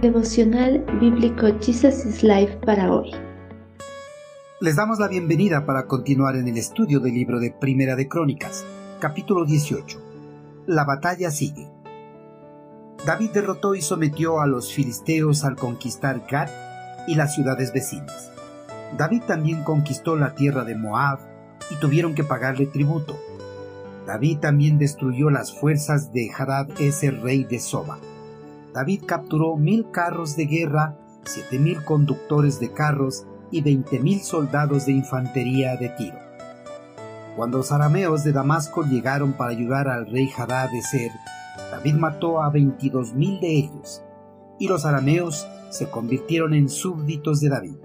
Devocional Bíblico Jesus is Life para hoy. Les damos la bienvenida para continuar en el estudio del libro de Primera de Crónicas, capítulo 18. La batalla sigue. David derrotó y sometió a los filisteos al conquistar Gad y las ciudades vecinas. David también conquistó la tierra de Moab y tuvieron que pagarle tributo. David también destruyó las fuerzas de Hadad ese rey de Soba David capturó mil carros de guerra, siete mil conductores de carros y veinte mil soldados de infantería de tiro. Cuando los arameos de Damasco llegaron para ayudar al rey Hadad de Ser, David mató a veintidós mil de ellos, y los arameos se convirtieron en súbditos de David.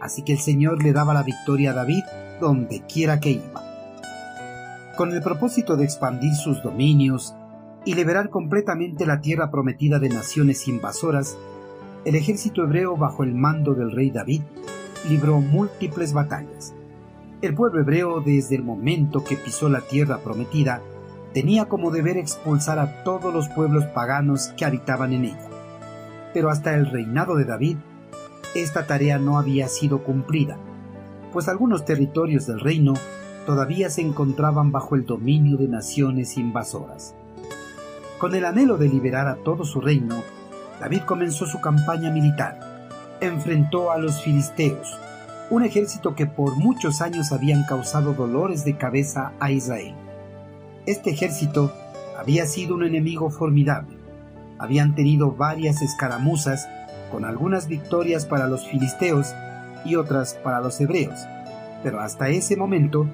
Así que el Señor le daba la victoria a David donde quiera que iba. Con el propósito de expandir sus dominios y liberar completamente la tierra prometida de naciones invasoras, el ejército hebreo bajo el mando del rey David libró múltiples batallas. El pueblo hebreo desde el momento que pisó la tierra prometida tenía como deber expulsar a todos los pueblos paganos que habitaban en ella. Pero hasta el reinado de David, esta tarea no había sido cumplida, pues algunos territorios del reino todavía se encontraban bajo el dominio de naciones invasoras. Con el anhelo de liberar a todo su reino, David comenzó su campaña militar. Enfrentó a los filisteos, un ejército que por muchos años habían causado dolores de cabeza a Israel. Este ejército había sido un enemigo formidable. Habían tenido varias escaramuzas, con algunas victorias para los filisteos y otras para los hebreos, pero hasta ese momento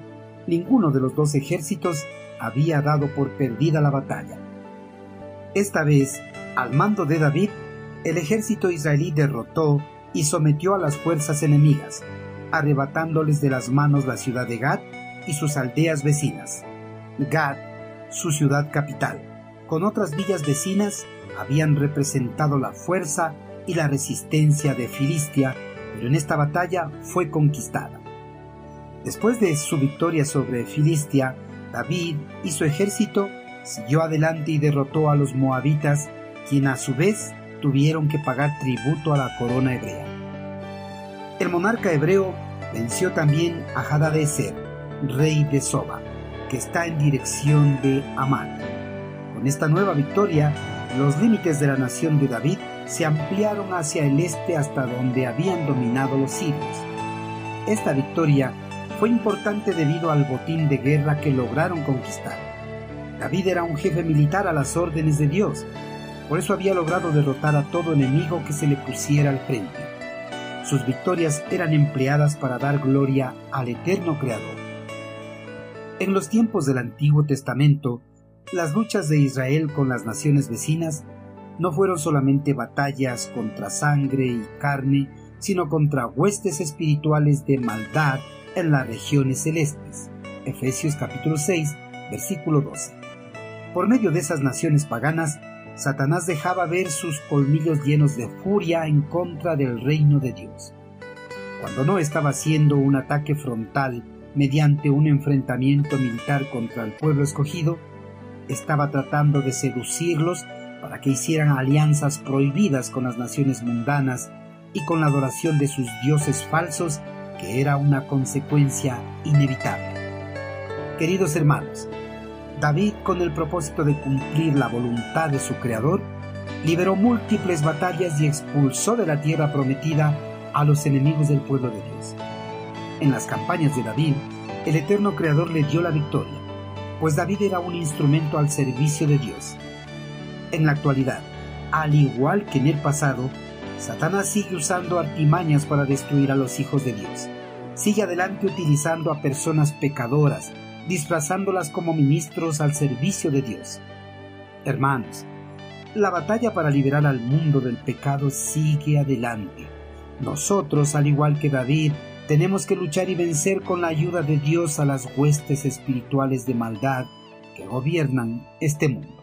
ninguno de los dos ejércitos había dado por perdida la batalla. Esta vez, al mando de David, el ejército israelí derrotó y sometió a las fuerzas enemigas, arrebatándoles de las manos la ciudad de Gad y sus aldeas vecinas. Gad, su ciudad capital, con otras villas vecinas, habían representado la fuerza y la resistencia de Filistia, pero en esta batalla fue conquistada. Después de su victoria sobre Filistia, David y su ejército siguió adelante y derrotó a los moabitas, quien a su vez tuvieron que pagar tributo a la corona hebrea. El monarca hebreo venció también a Hadadezer, rey de Soba, que está en dirección de Amán. Con esta nueva victoria, los límites de la nación de David se ampliaron hacia el este hasta donde habían dominado los sirios. Esta victoria fue importante debido al botín de guerra que lograron conquistar. David era un jefe militar a las órdenes de Dios, por eso había logrado derrotar a todo enemigo que se le pusiera al frente. Sus victorias eran empleadas para dar gloria al eterno Creador. En los tiempos del Antiguo Testamento, las luchas de Israel con las naciones vecinas no fueron solamente batallas contra sangre y carne, sino contra huestes espirituales de maldad en las regiones celestes. Efesios capítulo 6, versículo 12. Por medio de esas naciones paganas, Satanás dejaba ver sus colmillos llenos de furia en contra del reino de Dios. Cuando no estaba haciendo un ataque frontal mediante un enfrentamiento militar contra el pueblo escogido, estaba tratando de seducirlos para que hicieran alianzas prohibidas con las naciones mundanas y con la adoración de sus dioses falsos, que era una consecuencia inevitable. Queridos hermanos, David, con el propósito de cumplir la voluntad de su Creador, liberó múltiples batallas y expulsó de la tierra prometida a los enemigos del pueblo de Dios. En las campañas de David, el eterno Creador le dio la victoria, pues David era un instrumento al servicio de Dios. En la actualidad, al igual que en el pasado, Satanás sigue usando artimañas para destruir a los hijos de Dios. Sigue adelante utilizando a personas pecadoras, disfrazándolas como ministros al servicio de Dios. Hermanos, la batalla para liberar al mundo del pecado sigue adelante. Nosotros, al igual que David, tenemos que luchar y vencer con la ayuda de Dios a las huestes espirituales de maldad que gobiernan este mundo.